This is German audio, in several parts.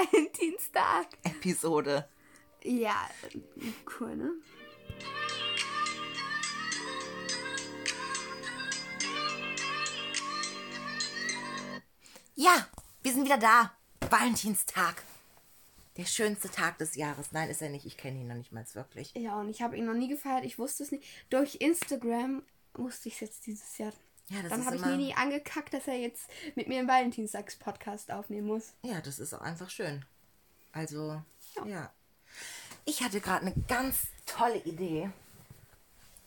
Valentinstag. Episode. Ja, cool, ne? Ja, wir sind wieder da. Valentinstag. Der schönste Tag des Jahres. Nein, ist er nicht. Ich kenne ihn noch nicht mal wirklich. Ja, und ich habe ihn noch nie gefeiert. Ich wusste es nicht. Durch Instagram wusste ich es jetzt dieses Jahr. Ja, das Dann habe ich immer- Nini angekackt, dass er jetzt mit mir einen Valentinstags-Podcast aufnehmen muss. Ja, das ist auch einfach schön. Also, Ja. ja. Ich hatte gerade eine ganz tolle Idee.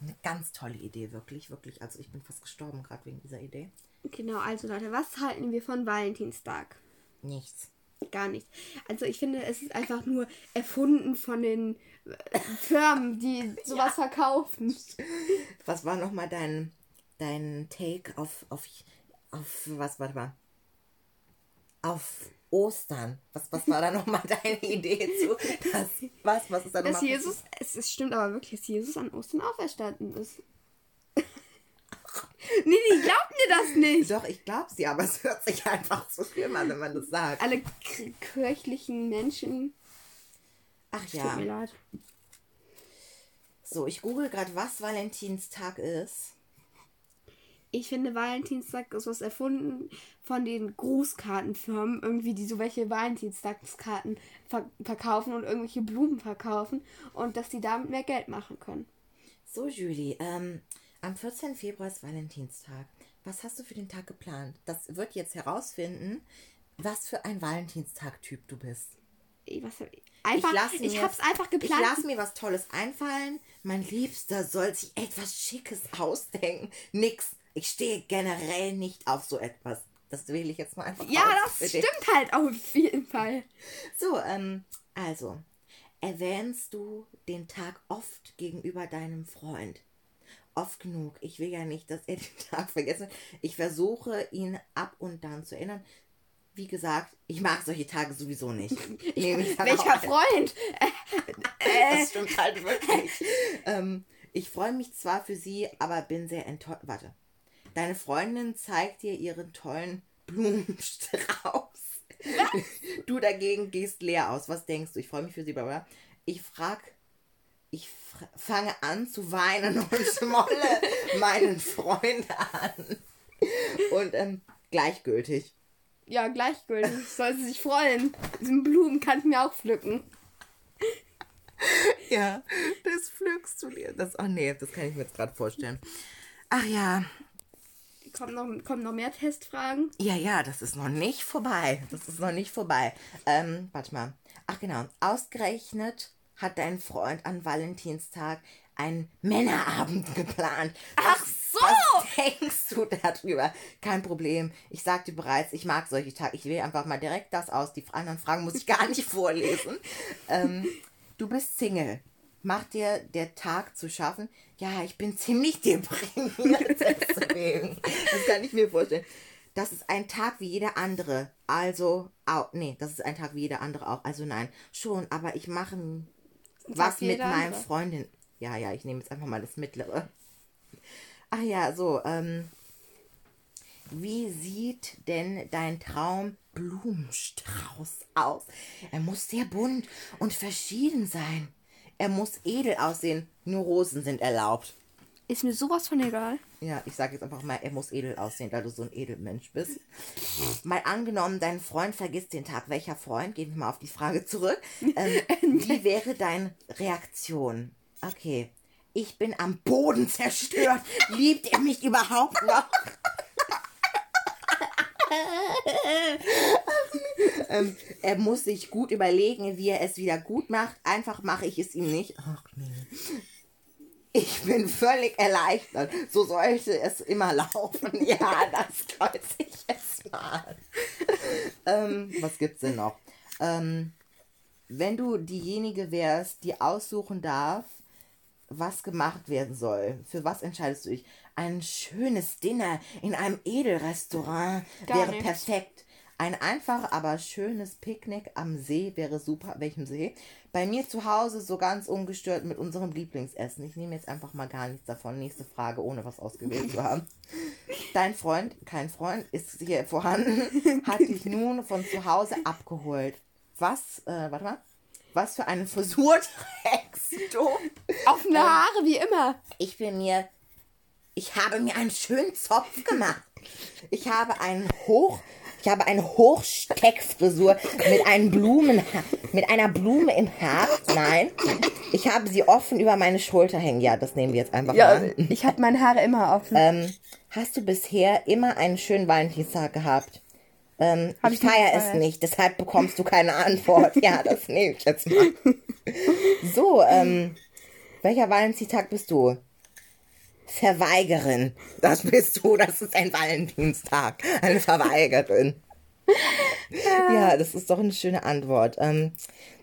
Eine ganz tolle Idee, wirklich, wirklich. Also ich bin fast gestorben gerade wegen dieser Idee. Genau, also Leute, was halten wir von Valentinstag? Nichts. Gar nicht. Also ich finde, es ist einfach nur erfunden von den äh, Firmen, die sowas verkaufen. Was war nochmal dein, dein Take auf, auf, auf, was, warte mal, auf Ostern? Was, was war da nochmal deine Idee zu? Das, was, was ist da Dass nochmal Jesus, es, es stimmt aber wirklich, dass Jesus an Ostern auferstanden ist. nee, die glaubt mir das nicht. Doch, ich glaub's dir, aber es hört sich einfach so schlimm an, wenn man das sagt. Alle kirchlichen Menschen. Ach Tut ja. mir leid. So, ich google gerade, was Valentinstag ist. Ich finde, Valentinstag ist was erfunden von den Grußkartenfirmen, irgendwie, die so welche Valentinstagskarten ver verkaufen und irgendwelche Blumen verkaufen und dass die damit mehr Geld machen können. So, Julie, ähm, am 14. Februar ist Valentinstag. Was hast du für den Tag geplant? Das wird jetzt herausfinden, was für ein Valentinstag-Typ du bist. Ich, was, einfach, ich, lass mir- hab's einfach Ich geplant. lasse mir was Tolles einfallen. Mein Liebster soll sich etwas Schickes ausdenken. Nix. Ich stehe generell nicht auf so etwas. Das will ich jetzt mal einfach ja, das dich. stimmt halt auf jeden Fall. So, ähm, also, erwähnst du den Tag oft gegenüber deinem Freund? Oft genug. Ich will ja nicht, dass er den Tag vergessen. Ich versuche, ihn ab und dann zu erinnern. Wie gesagt, ich mag solche Tage sowieso nicht. Dann Welcher Freund? Das stimmt halt wirklich. ähm, ich freue mich zwar für sie, aber bin sehr enttäuscht. Warte. Deine Freundin zeigt dir ihren tollen Blumenstrauß. Du dagegen gehst leer aus. Was denkst du? Ich freue mich für sie, bla. Ich frag, ich fange an zu weinen und schmolle meinen Freund an. Und ähm, gleichgültig. Ja, gleichgültig. Soll sie sich freuen. Diesen Blumen kann ich mir auch pflücken. Ja, das pflückst du dir. Das, oh nee, das kann ich mir jetzt gerade vorstellen. Ach ja, Kommen noch, kommen noch mehr Testfragen? Ja, ja, das ist noch nicht vorbei. Das ist noch nicht vorbei. Ähm, warte mal. Ach genau. Ausgerechnet hat dein Freund an Valentinstag einen Männerabend geplant. Ach so! Was denkst du darüber? Kein Problem. Ich sagte bereits, ich mag solche Tage. Ich wähle einfach mal direkt das aus. Die anderen Fragen muss ich gar nicht vorlesen. Ähm, du bist Single. Macht dir der Tag zu schaffen? Ja, ich bin ziemlich deprimiert deswegen. Das kann ich mir vorstellen. Das ist ein Tag wie jeder andere. Also, auch, nee, das ist ein Tag wie jeder andere auch. Also nein, schon, aber ich mache was mit andere. Freundin. Ja, ja, ich nehme jetzt einfach mal das mittlere. Ach ja, so, ähm, wie sieht denn dein Traum Blumenstrauß aus? Er muss sehr bunt und verschieden sein. Er muss edel aussehen. Nur Rosen sind erlaubt. Ist mir sowas von egal. Ja, ich sage jetzt einfach mal, er muss edel aussehen, weil du so ein Edelmensch bist. Mal angenommen, dein Freund vergisst den Tag. Welcher Freund? Gehen wir mal auf die Frage zurück. Ähm, wie wäre deine Reaktion? Okay. Ich bin am Boden zerstört. Liebt er mich überhaupt noch? ähm, er muss sich gut überlegen, wie er es wieder gut macht. Einfach mache ich es ihm nicht. Ach nee. Ich bin völlig erleichtert. So sollte es immer laufen. Ja, das kreuze ich jetzt mal. ähm, was gibt's denn noch? Ähm, wenn du diejenige wärst, die aussuchen darf, was gemacht werden soll, für was entscheidest du dich? Ein schönes Dinner in einem Edelrestaurant Gar wäre nichts. perfekt. Ein einfach, aber schönes Picknick am See wäre super. Welchem See? Bei mir zu Hause so ganz ungestört mit unserem Lieblingsessen. Ich nehme jetzt einfach mal gar nichts davon. Nächste Frage, ohne was ausgewählt zu haben. Dein Freund, kein Freund, ist hier vorhanden, hat dich nun von zu Hause abgeholt. was, äh, warte mal, was für eine Frisur trägst du? Offene Haare, wie immer. Ich bin mir, ich habe mir einen schönen Zopf gemacht. Ich habe einen hoch, ich habe eine Hochsteckfrisur mit einem Blumen, mit einer Blume im Haar. Nein, ich habe sie offen über meine Schulter hängen. Ja, das nehmen wir jetzt einfach Ja, mal. ich habe meine Haare immer offen. Ähm, hast du bisher immer einen schönen Valentinstag gehabt? Ähm, ich ich nicht feiere es nicht, deshalb bekommst du keine Antwort. ja, das nehme ich jetzt mal. So, ähm, welcher Valentinstag bist du? Verweigerin. Das bist du, das ist ein Valentinstag. Eine Verweigerin. ja, das ist doch eine schöne Antwort. Ähm,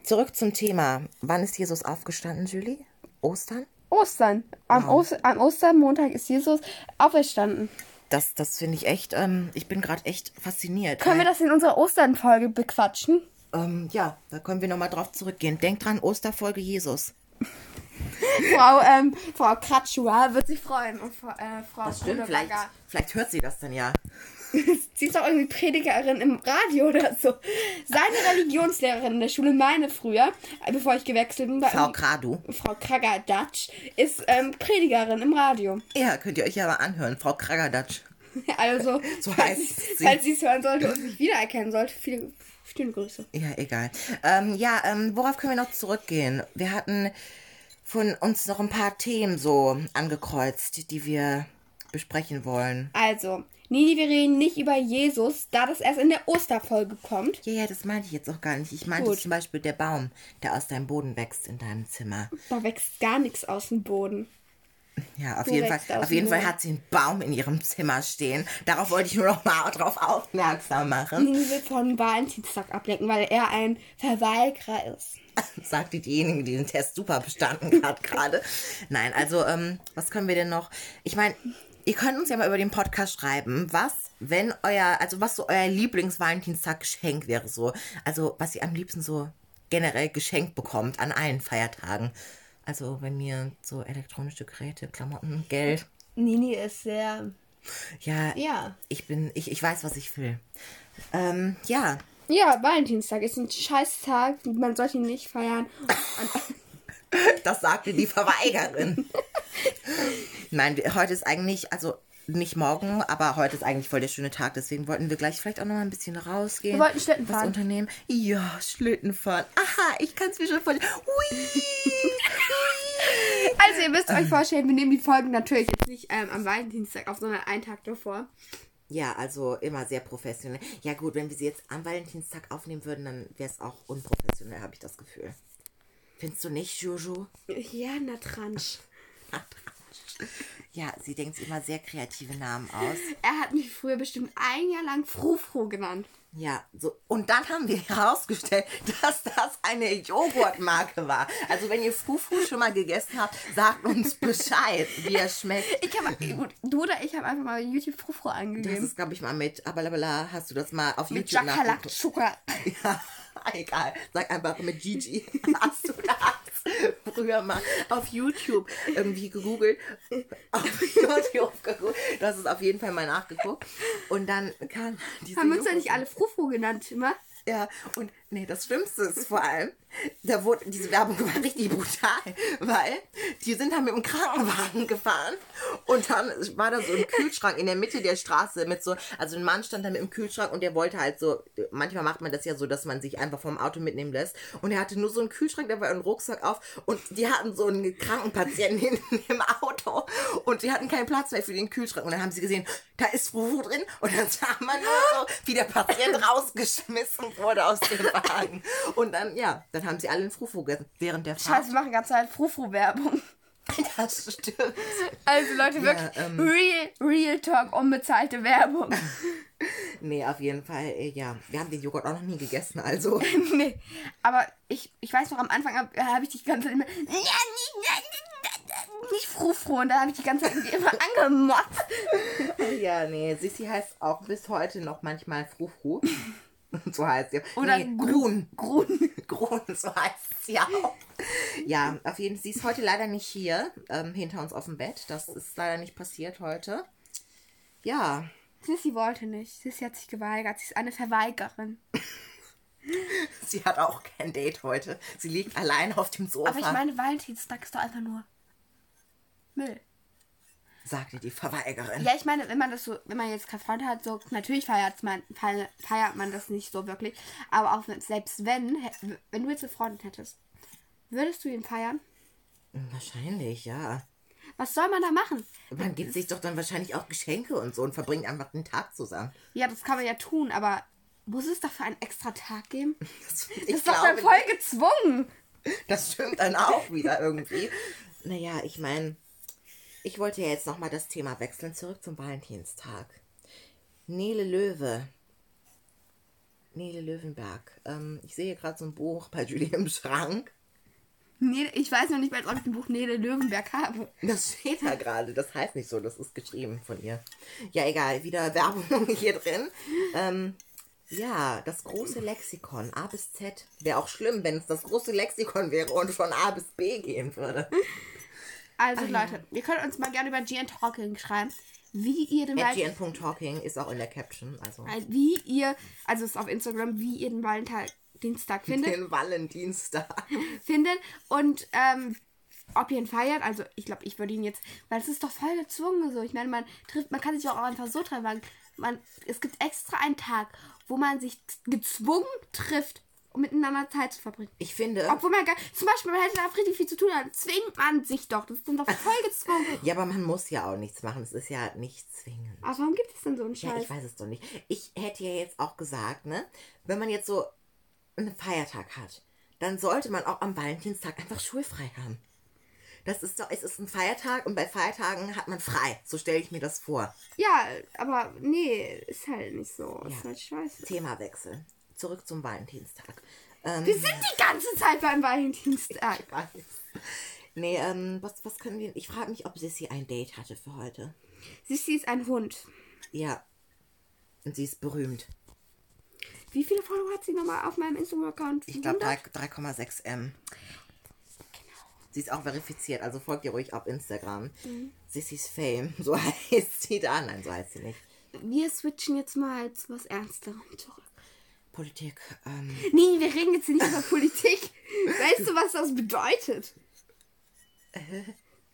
zurück zum Thema. Wann ist Jesus aufgestanden, Julie? Ostern? Ostern. Am, Oster, am Ostermontag ist Jesus auferstanden. Das, das finde ich echt, ähm, ich bin gerade echt fasziniert. Können wir das in unserer Osternfolge bequatschen? ähm, ja, da können wir nochmal drauf zurückgehen. Denk dran, Osterfolge Jesus. Frau, ähm, Frau Kratschua wird sich freuen. Und Frau, äh, Frau Das stimmt, vielleicht, vielleicht hört sie das dann ja. Sie ist doch irgendwie Predigerin im Radio oder so. Seine Religionslehrerin in der Schule, meine früher, äh, bevor ich gewechselt bin, Frau Kradu. Frau Kragadatsch, ist ähm, Predigerin im Radio. Ja, könnt ihr euch ja mal anhören. Frau Kragadatsch. Also, So falls sie- es hören sollte und mich wiedererkennen sollte, viele schöne Grüße. Ja, egal. Ähm, ja, ähm, worauf können wir noch zurückgehen? Wir hatten von uns noch ein paar Themen so angekreuzt, die wir besprechen wollen. Also, nee, wir reden nicht über Jesus, da das erst in der Osterfolge kommt. Ja, ja, das meinte ich jetzt auch gar nicht. Ich meinte Gut. zum Beispiel der Baum, der aus deinem Boden wächst in deinem Zimmer. Da wächst gar nichts aus dem Boden. Ja, auf Wo jeden Fall, auf jeden Fall hat sie einen Baum in ihrem Zimmer stehen. Darauf wollte ich nur noch mal drauf aufmerksam machen. Nini will von Valentinstag ablenken, weil er ein Verweigerer ist. Sagte diejenige, die den Test super bestanden hat gerade. Nein, also, ähm, was können wir denn noch? Ich meine, ihr könnt uns ja mal über den Podcast schreiben, was, wenn euer, also was so euer Lieblings-Valentinstag-Geschenk wäre so. Also, was ihr am liebsten so generell geschenkt bekommt an allen Feiertagen. Also, bei mir so elektronische Geräte, Klamotten, Geld. Nini ist sehr. Ja, Ja. ich bin, ich, ich weiß, was ich will. Ähm, ja, Ja, Valentinstag ist ein Scheißtag. Man sollte ihn nicht feiern. Das sagte die Verweigerin. Nein, heute ist eigentlich, also nicht morgen, aber heute ist eigentlich voll der schöne Tag. Deswegen wollten wir gleich vielleicht auch noch mal ein bisschen rausgehen. Wir wollten Schlitten was fahren. unternehmen. Ja, Schlitten fahren. Aha, ich kann es mir schon vorstellen. Hui. Also, ihr müsst euch vorstellen, wir nehmen die Folgen natürlich jetzt nicht ähm, am Valentinstag auf, sondern einen Tag davor. Ja, also immer sehr professionell. Ja gut, wenn wir sie jetzt am Valentinstag aufnehmen würden, dann wäre es auch unprofessionell, habe ich das Gefühl. Findest du nicht, Jojo? Ja, Natransch. Ja, sie denkt sich immer sehr kreative Namen aus. Er hat mich früher bestimmt ein Jahr lang Frufro genannt. Ja, so. Und dann haben wir herausgestellt, dass das eine Joghurtmarke war. Also wenn ihr Fufu schon mal gegessen habt, sagt uns Bescheid, wie er schmeckt. Ich habe, gut, du oder ich haben einfach mal YouTube Frufro Das angegeben. ist, glaube ich, mal mit Abalabala. Hast du das mal auf Mit YouTube nachgeguckt? Zucker. Ja, egal. Sag einfach mit Gigi. Hast du das früher mal auf YouTube irgendwie gegoogelt? Auf YouTube gegoogelt. Du hast es auf jeden Fall mal nachgeguckt. Und dann kam diese Haben wir uns ja nicht alle Frufro genannt, immer? Ja, und nee, das Schlimmste ist vor allem, da wurde, diese Werbung war richtig brutal, weil die sind dann mit dem Krankenwagen gefahren und dann war da so ein Kühlschrank in der Mitte der Straße mit so, also ein Mann stand da mit dem Kühlschrank und der wollte halt so, manchmal macht man das ja so, dass man sich einfach vom Auto mitnehmen lässt und er hatte nur so einen Kühlschrank, da war ein Rucksack auf und die hatten so einen Krankenpatienten hinten im Auto und die hatten keinen Platz mehr für den Kühlschrank und dann haben sie gesehen, da ist Fufu drin und dann sah man nur so, wie der Patient rausgeschmissen wurde aus dem Wagen. Und dann, ja, dann haben sie alle einen Fufu gegessen während der Fahrt. Scheiße, wir machen ganze Zeit Frufro-Werbung. Das stimmt. Also Leute, wirklich ähm. real, real Talk, unbezahlte Werbung. Nee, auf jeden Fall, äh, ja. Wir haben den Joghurt auch noch nie gegessen, also. nee, aber ich, ich weiß noch, am Anfang habe hab ich die ganze Zeit immer nicht Frufro und da habe ich die ganze Zeit immer angemotzt. ja, nee, Sissi heißt auch bis heute noch manchmal Frufru. So heißt sie. Oder nee, Grun. Grun. Grun, so heißt sie auch. Ja, auf jeden Fall. Sie ist heute leider nicht hier, ähm, hinter uns auf dem Bett. Das ist leider nicht passiert heute. Ja, Sissy wollte nicht. Sissy hat sich geweigert. Sie ist eine Verweigerin. Sie hat auch kein Date heute. Sie liegt allein auf dem Sofa, Aber ich meine, Valentinstag ist doch einfach nur Müll. Sagte die Verweigerin. Ja, ich meine, wenn man das so, wenn man jetzt keinen Freund hat, so natürlich feiert man, feiert, man das nicht so wirklich. Aber auch selbst wenn, wenn du jetzt einen Freund hättest, würdest du ihn feiern? Wahrscheinlich, ja. Was soll man da machen? Man gibt sich doch dann wahrscheinlich auch Geschenke und so und verbringt einfach den Tag zusammen. Ja, das kann man ja tun, aber muss es dafür einen extra Tag geben? Das, Das ist doch dann voll gezwungen. Das stimmt dann auch wieder irgendwie. Naja, ich meine, ich wollte ja jetzt nochmal das Thema wechseln, zurück zum Valentinstag. Nele Löwe. Nele Löwenberg. Ähm, ich sehe hier gerade so ein Buch bei Julie im Schrank. Nee, ich weiß noch nicht mal, ob ich ein Buch Nele Löwenberg habe. Das steht da gerade. Das heißt nicht so, das ist geschrieben von ihr. Ja, egal, wieder Werbung hier drin. Ähm, ja, das große Lexikon, A bis Z. Wäre auch schlimm, wenn es das große Lexikon wäre und von A bis B gehen würde. Also Leute, ihr könnt uns mal gerne über GN Talking schreiben, wie ihr den gn.talking ist auch in der Caption. Also äh, wie ihr, also es ist auf Instagram, wie ihr den Valentinstag findet, den Valentinstag. findet und ähm, ob ihr ihn feiert. Also ich glaube, ich würde ihn jetzt, weil es ist doch voll gezwungen so. Ich meine, man trifft, man kann sich auch einfach so treffen. Man, es gibt extra einen Tag, wo man sich gezwungen trifft, um miteinander Zeit zu verbringen. Ich finde. Obwohl man gar, zum Beispiel, man hätte da richtig viel zu tun, dann zwingt man sich doch. Das ist dann doch voll gezwungen. Ja, aber man muss ja auch nichts machen. Es ist ja nicht zwingend. Aber warum gibt es denn so einen Ja, Scheiß? ich weiß es doch nicht. Ich hätte ja jetzt auch gesagt, ne, wenn man jetzt so einen Feiertag hat, dann sollte man auch am Valentinstag einfach schulfrei haben. Das ist doch, es ist ein Feiertag und bei Feiertagen hat man frei. So stelle ich mir das vor. Ja, aber nee, ist halt nicht so. Ist Ja. halt scheiße. Themawechsel. Zurück zum Valentinstag. Ähm, Wir sind die ganze Zeit beim Valentinstag. weiß. Nee, ähm, was, was können wir. Ich frage mich, ob Sissy ein Date hatte für heute. Sissi ist ein Hund. Ja. Und sie ist berühmt. Wie viele Follower hat sie nochmal auf meinem Instagram-Account? Ich glaube 100? 3,6 M. Sie ist auch verifiziert, also folgt ihr ruhig auf Instagram. Sissys Fame, so heißt sie da. Nein, so heißt sie nicht. Wir switchen jetzt mal zu was Ernsterem zurück. Politik, ähm, Nee, wir reden jetzt nicht über Politik. Weißt du, was das bedeutet?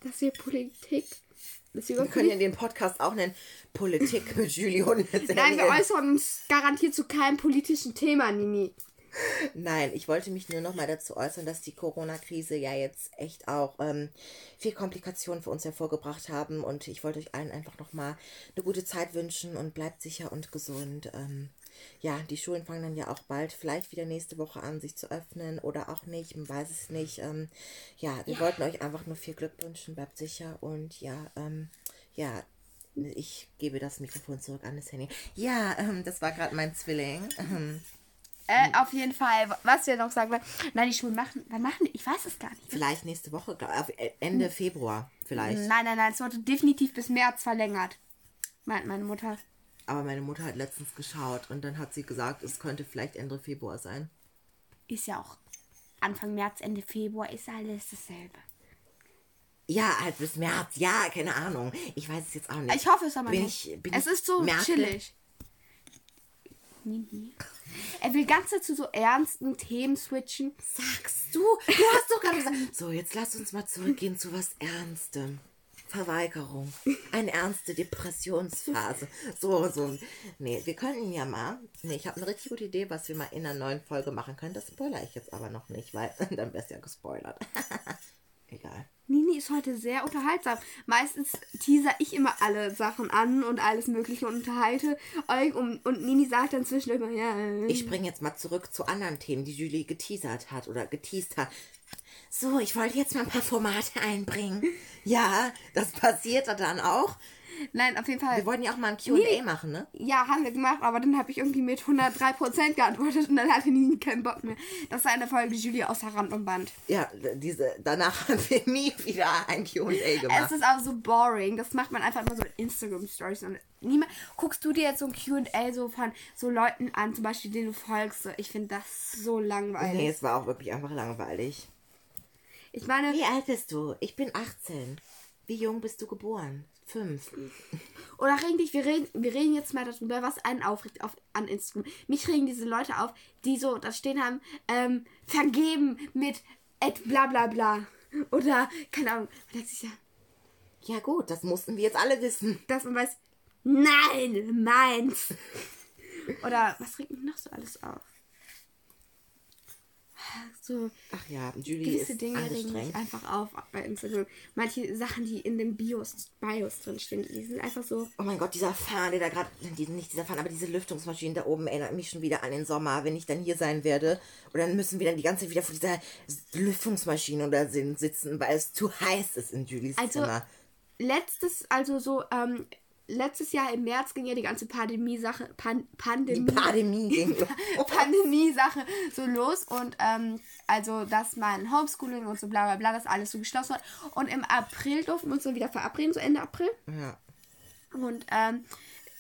Dass wir Politik. Dass wir wir können ja den Podcast auch nennen Politik mit Julie und Nein, wir äußern uns garantiert zu keinem politischen Thema, Nini. Nein, ich wollte mich nur noch mal dazu äußern, dass die Corona-Krise ja jetzt echt auch ähm, viel Komplikationen für uns hervorgebracht haben und ich wollte euch allen einfach noch mal eine gute Zeit wünschen und bleibt sicher und gesund. Ähm, ja, die Schulen fangen dann ja auch bald vielleicht wieder nächste Woche an, sich zu öffnen oder auch nicht, man weiß es nicht. Ähm, ja, wir wollten euch einfach nur viel Glück wünschen, bleibt sicher und ja, ähm, ja, ich gebe das Mikrofon zurück an das Handy. Ja, ähm, das war gerade mein Zwilling. Ähm, Äh, auf jeden Fall. Was wir noch sagen wollen. Nein, die Schulen machen. Wann machen die? Ich weiß es gar nicht. Vielleicht nächste Woche, äh, Ende Februar vielleicht. Nein, nein, nein. Es wurde definitiv bis März verlängert. Meint meine Mutter. Aber meine Mutter hat letztens geschaut und dann hat sie gesagt, es könnte vielleicht Ende Februar sein. Ist ja auch Anfang März, Ende Februar ist alles dasselbe. Ja, halt bis März. Ja, keine Ahnung. Ich weiß es jetzt auch nicht. Ich hoffe es aber bin nicht. Ich, bin es ich ist so Merkel? chillig. Er will ganz zu so ernsten Themen switchen. Sagst du? Du hast doch gerade gesagt. So, jetzt lass uns mal zurückgehen zu was Ernstem. Verweigerung. Eine ernste Depressionsphase. So, so. Nee, wir könnten ja mal. Nee, ich habe eine richtig gute Idee, was wir mal in einer neuen Folge machen können. Das spoilere ich jetzt aber noch nicht, weil dann wär's ja gespoilert. Egal. Nini ist heute sehr unterhaltsam. Meistens teaser ich immer alle Sachen an und alles Mögliche und unterhalte euch. Und, und Nini sagt dann zwischendurch mal, ja. äh, Ich springe jetzt mal zurück zu anderen Themen, die Julie geteasert hat oder geteased hat. So, ich wollte jetzt mal ein paar Formate einbringen. Ja, das passierte dann auch. Nein, auf jeden Fall. Wir wollten ja auch mal ein Q&A Nee. machen, ne? Ja, haben wir gemacht, aber dann habe ich irgendwie mit 103% geantwortet und dann hatte Nini keinen Bock mehr. Das war eine Folge, die Julie außer Rand und Band. Ja, diese, danach haben wir nie wieder ein Q&A Es gemacht. ist auch so boring. Das macht man einfach immer so in Instagram-Stories. Und niemand, guckst du dir jetzt so ein QA so von so Leuten an, zum Beispiel, denen du folgst? Ich finde das so langweilig. Nee, es war auch wirklich einfach langweilig. Ich meine, Wie alt bist du? Ich bin 18. Wie jung bist du geboren? Fünf. Oder eigentlich, wir reden, wir reden jetzt mal darüber, was einen aufregt auf, an Instagram. Mich regen diese Leute auf, die so da stehen haben, ähm, vergeben mit et bla bla bla. Oder, keine Ahnung, man denkt sich ja, Ja gut, das mussten wir jetzt alle wissen. dass man weiß, nein, meins. Oder was regt mich noch so alles auf? So Ach ja, Julie gewisse Dinge regen mich einfach auf bei Instagram. Manche Sachen, die in den Bios, Bios drinstehen, die sind einfach so. Oh mein Gott, dieser Fan, der da gerade, nicht dieser Fan, aber diese Lüftungsmaschine da oben erinnert mich schon wieder an den Sommer, wenn ich dann hier sein werde. Und dann müssen wir dann die ganze Zeit wieder vor dieser Lüftungsmaschine oder sitzen, weil es zu heiß ist in Julies Also, Zimmer. letztes, also so, ähm, letztes Jahr im März ging ja die ganze Pandemie-Sache, Pan Pandemie, Pandemie. Pandemie-Sache so los und ähm, also, dass mein Homeschooling und so bla bla bla, das alles so geschlossen hat. Und im April durften wir uns so wieder verabreden, so Ende April. Ja, Und ähm,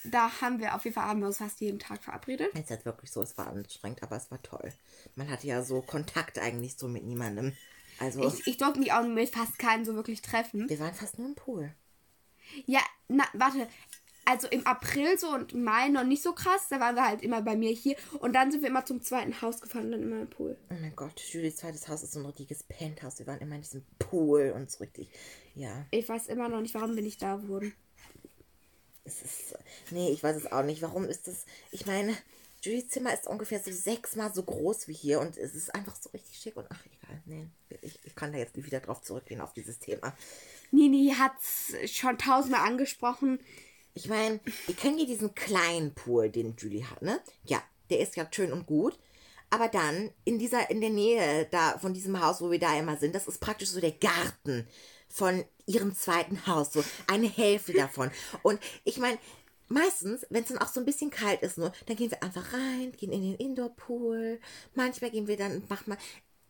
da haben wir auf jeden Fall haben wir uns fast jeden Tag verabredet. jetzt halt wirklich so, es war anstrengend, aber es war toll. Man hatte ja so Kontakt eigentlich so mit niemandem. Also, Ich, ich durfte mich auch mit fast keinen so wirklich treffen. wir waren fast nur im Pool. Ja, na, warte. Also im April so und Mai noch nicht so krass. Da waren wir halt immer bei mir hier. Und dann sind wir immer zum zweiten Haus gefahren und dann immer im Pool. Oh mein Gott, Julies zweites Haus ist so ein richtiges Penthouse. Wir waren immer in diesem Pool und so richtig, ja. Ich weiß immer noch nicht, warum bin ich da wurden. Es ist. Nee, ich weiß es auch nicht. Warum ist das. Ich meine, Julies Zimmer ist ungefähr so sechsmal so groß wie hier und es ist einfach so richtig schick und ach egal. Nee, ich, ich kann da jetzt nicht wieder drauf zurückgehen auf dieses Thema. Nini hat's schon tausendmal angesprochen. Ich meine, ihr kennt ja diesen kleinen Pool, den Julie hat, ne? Ja, der ist ja schön und gut. Aber dann in dieser, in der Nähe da von diesem Haus, wo wir da immer sind, das ist praktisch so der Garten von ihrem zweiten Haus, so eine Hälfte davon. Und ich meine, meistens, wenn es dann auch so ein bisschen kalt ist, nur, dann gehen wir einfach rein, gehen in den Indoor-Pool. Manchmal gehen wir dann, machen mal.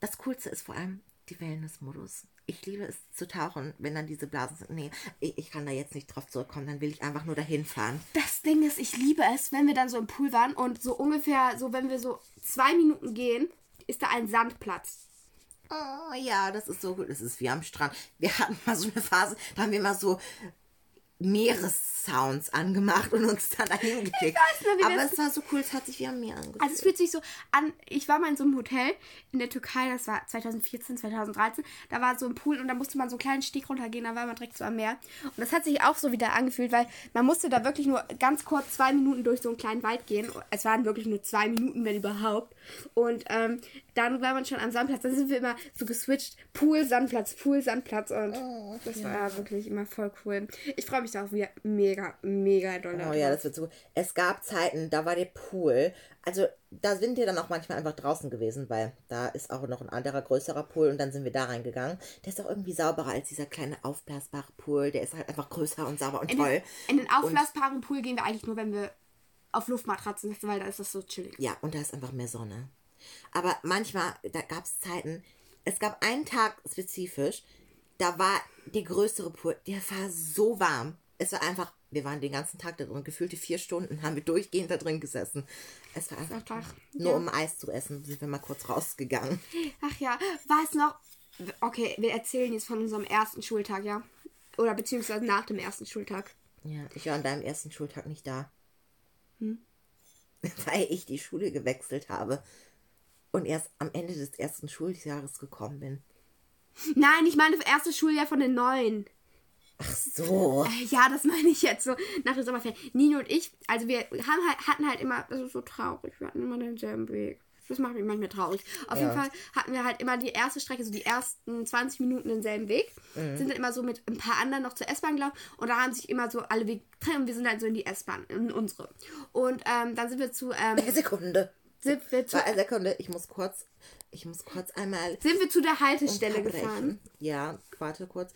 Das Coolste ist vor allem die Wellness-Modus. Ich liebe es zu tauchen, wenn dann diese Blasen sind. Nee, ich, ich kann da jetzt nicht drauf zurückkommen, dann will ich einfach nur dahin fahren. Das Ding ist, ich liebe es, wenn wir dann so im Pool waren und so ungefähr, so wenn wir so zwei Minuten gehen, ist da ein Sandplatz. Oh ja, das ist so gut. Das ist wie am Strand. Wir hatten mal so eine Phase, da haben wir mal so Meeressounds angemacht und uns dann dahin geklickt. weiß noch, wie Aber das- es war so cool, es hat sich wie am Meer angefühlt. Also es fühlt sich so an, ich war mal in so einem Hotel in der Türkei, das war 2014, 2013, da war so ein Pool und da musste man so einen kleinen Steg runtergehen, da war man direkt so am Meer. Und das hat sich auch so wieder angefühlt, weil man musste da wirklich nur ganz kurz zwei Minuten durch so einen kleinen Wald gehen. Es waren wirklich nur zwei Minuten, wenn überhaupt. Und ähm, dann war man schon am Sandplatz, dann sind wir immer so geswitcht, Pool, Sandplatz, Pool, Sandplatz und das war ja wirklich immer voll cool. Ich freue mich da auch wieder mega, mega doll. Oh ja, das wird so gut. Es gab Zeiten, da war der Pool. Also da sind wir dann auch manchmal einfach draußen gewesen, weil da ist auch noch ein anderer größerer Pool und dann sind wir da reingegangen. Der ist auch irgendwie sauberer als dieser kleine aufblasbare Pool. Der ist halt einfach größer und sauber und In toll. den, in den aufblasbaren Pool gehen wir eigentlich nur, wenn wir auf Luftmatratzen sitzen, weil da ist das so chillig. Ja, und da ist einfach mehr Sonne. Aber manchmal, da gab es Zeiten, es gab einen Tag spezifisch, da war der größere Pool, der war so warm. Es war einfach, wir waren den ganzen Tag da drin, gefühlte vier Stunden haben wir durchgehend da drin gesessen. Es war einfach, Einfach, nur ja. um Eis zu essen, sind wir mal kurz rausgegangen. Ach ja, war es noch. Okay, wir erzählen jetzt von unserem ersten Schultag, ja? Oder beziehungsweise nach dem ersten Schultag. Ja, ich war an deinem ersten Schultag nicht da. Weil ich die Schule gewechselt habe und erst am Ende des ersten Schuljahres gekommen bin. Nein, ich meine das erste Schuljahr von den neuen. Ach so. Äh, Ja, das meine ich jetzt so nach der Sommerferien. Nino und ich, also wir haben halt, hatten halt immer, das ist so traurig, wir hatten immer denselben Weg. Das macht mich manchmal traurig. Auf jeden Ja. Fall hatten wir halt immer die erste Strecke, so die ersten 20 Minuten denselben Weg. Mhm. Sind dann immer so mit ein paar anderen noch zur S-Bahn gelaufen. Und da haben sich immer so alle Wege getrennt und wir sind dann so in die S-Bahn, in unsere. Und ähm, dann sind wir zu, ähm, Sekunde. Sind wir zu, Zwei Sekunde, ich muss kurz, ich muss kurz einmal sind wir zu der Haltestelle gefahren. Ja, warte kurz.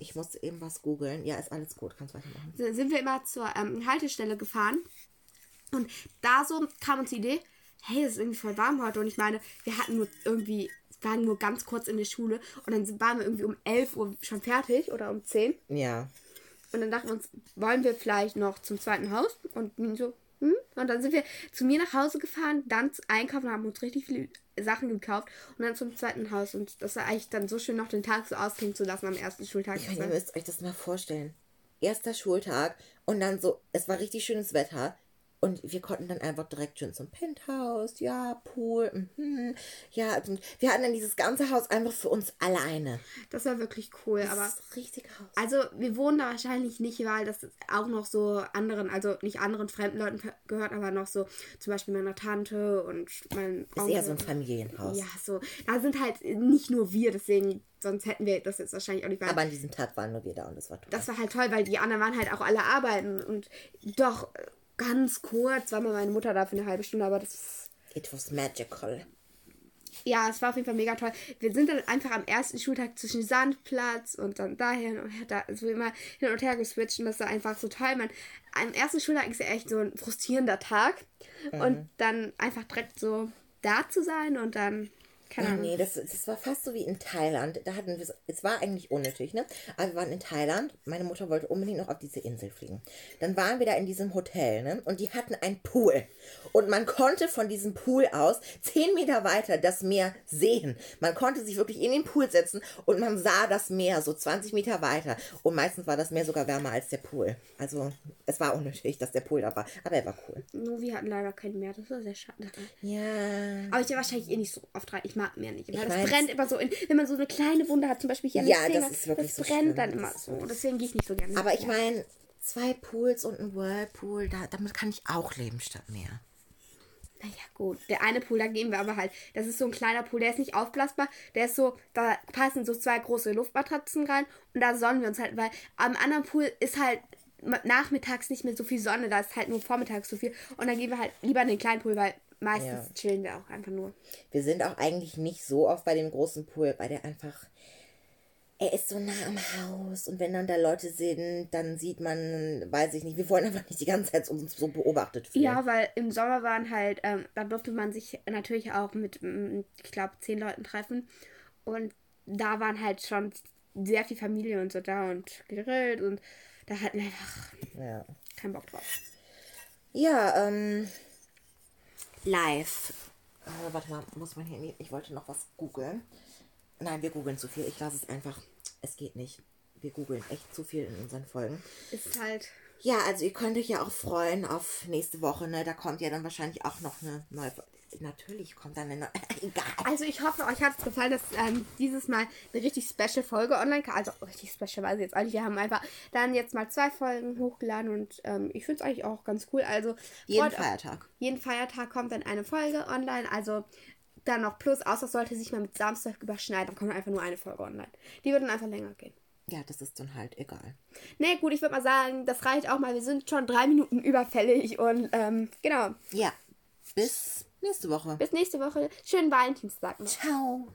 Ich muss eben was googeln. Ja, ist alles gut, kannst weitermachen. sind wir immer zur ähm, Haltestelle gefahren. Und da so kam uns die Idee, hey, es ist irgendwie voll warm heute. Und ich meine, wir hatten nur irgendwie, waren nur ganz kurz in der Schule. Und dann waren wir irgendwie um 11 Uhr schon fertig oder um 10. Ja. Und dann dachten wir uns, wollen wir vielleicht noch zum zweiten Haus? Und so, hm? Und dann sind wir zu mir nach Hause gefahren, dann einkaufen, haben uns richtig viele Sachen gekauft und dann zum zweiten Haus. Und das war eigentlich dann so schön, noch den Tag so ausklingen zu lassen am ersten Schultag. Ich meine, ihr müsst euch das mal vorstellen. erster Schultag und dann so, es war richtig schönes Wetter. Und wir konnten dann einfach direkt schön zum Penthouse, ja, Pool, mhm, ja, und wir hatten dann dieses ganze Haus einfach für uns alleine. Das war wirklich cool, Das aber ist richtig Haus. also wir wohnen da wahrscheinlich nicht, weil das auch noch so anderen, also nicht anderen fremden Leuten gehört, aber noch so zum Beispiel meiner Tante und mein Ist eher so ein Familienhaus. Ja, so. Da sind halt nicht nur wir, deswegen, sonst hätten wir das jetzt wahrscheinlich auch nicht weil Aber an diesem Tag waren nur wir da und das war toll. Das war halt toll, weil die anderen waren halt auch alle arbeiten und doch ganz kurz war mal meine Mutter da für eine halbe Stunde, aber das It was magical. ja, es war auf jeden Fall mega toll. Wir sind dann einfach am ersten Schultag zwischen Sandplatz und dann dahin und da so immer hin und her geswitcht und das war einfach so toll. Man, am ersten Schultag ist ja echt so ein frustrierender Tag und dann einfach direkt so da zu sein und dann keine Ahnung. nee, das, das war fast so wie in Thailand. Da hatten wir es war eigentlich unnötig, ne? Aber wir waren in Thailand. Meine Mutter wollte unbedingt noch auf diese Insel fliegen. Dann waren wir da in diesem Hotel, ne? Und die hatten einen Pool. Und man konnte von diesem Pool aus zehn Meter weiter das Meer sehen. Man konnte sich wirklich in den Pool setzen und man sah das Meer so 20 Meter weiter. Und meistens war das Meer sogar wärmer als der Pool. Also es war unnötig, dass der Pool da war. Aber er war cool. Nur wir hatten leider kein Meer, das war sehr schade. Ja. Aber ich ja wahrscheinlich eh nicht so oft rein. Ich mag Meer nicht. Weil Ich das brennt immer so, in, wenn man so eine kleine Wunde hat, zum Beispiel hier an Ja, Finger, das ist wirklich das so brennt schlimm. dann immer so. Deswegen gehe ich nicht so gerne. Aber ich meine, zwei Pools und ein Whirlpool, da, damit kann ich auch leben statt mehr. Naja, gut. Der eine Pool, da gehen wir aber halt. Das ist so ein kleiner Pool, der ist nicht aufblasbar. Der ist so, da passen so zwei große Luftmatratzen rein und da sonnen wir uns halt, weil am anderen Pool ist halt nachmittags nicht mehr so viel Sonne, da ist halt nur vormittags so viel. Und dann gehen wir halt lieber in den kleinen Pool, weil meistens Ja. chillen wir auch einfach nur. Wir sind auch eigentlich nicht so oft bei dem großen Pool, weil der einfach. Er ist so nah am Haus und wenn dann da Leute sind, dann sieht man, weiß ich nicht, wir wollen einfach nicht die ganze Zeit uns so beobachtet fühlen. Ja, weil im Sommer waren halt, ähm, da durfte man sich natürlich auch mit, ich glaube, zehn Leuten treffen. Und da waren halt schon sehr viel Familie und so da und gegrillt und da hatten wir einfach Ja, keinen Bock drauf. ja ähm. Live. Äh, warte mal, muss mein Handy. Ich wollte noch was googeln. Nein, wir googeln zu viel. Ich lasse es einfach. Es geht nicht. Wir googeln echt zu viel in unseren Folgen. Ist halt. Ja, also ihr könnt euch ja auch freuen auf nächste Woche, ne? Da kommt ja dann wahrscheinlich auch noch eine neue. Fo- Natürlich kommt dann eine. Egal. Also ich hoffe, euch hat es gefallen, dass ähm, dieses Mal eine richtig special Folge online kam. Also richtig special weiß ich jetzt auch nicht. Wir haben einfach dann jetzt mal zwei Folgen hochgeladen und ähm, ich finde es eigentlich auch ganz cool. Also Jeden Feiertag. jeden Feiertag kommt dann eine Folge online. Also dann noch plus, außer es sollte sich mal mit Samstag überschneiden, dann kommt einfach nur eine Folge online. Die wird dann einfach länger gehen. Ja, das ist dann halt egal. Ne, gut, ich würde mal sagen, das reicht auch mal. Wir sind schon drei Minuten überfällig und ähm, genau. Ja. Bis nächste Woche. Bis nächste Woche. Schönen Valentinstag noch. Ciao.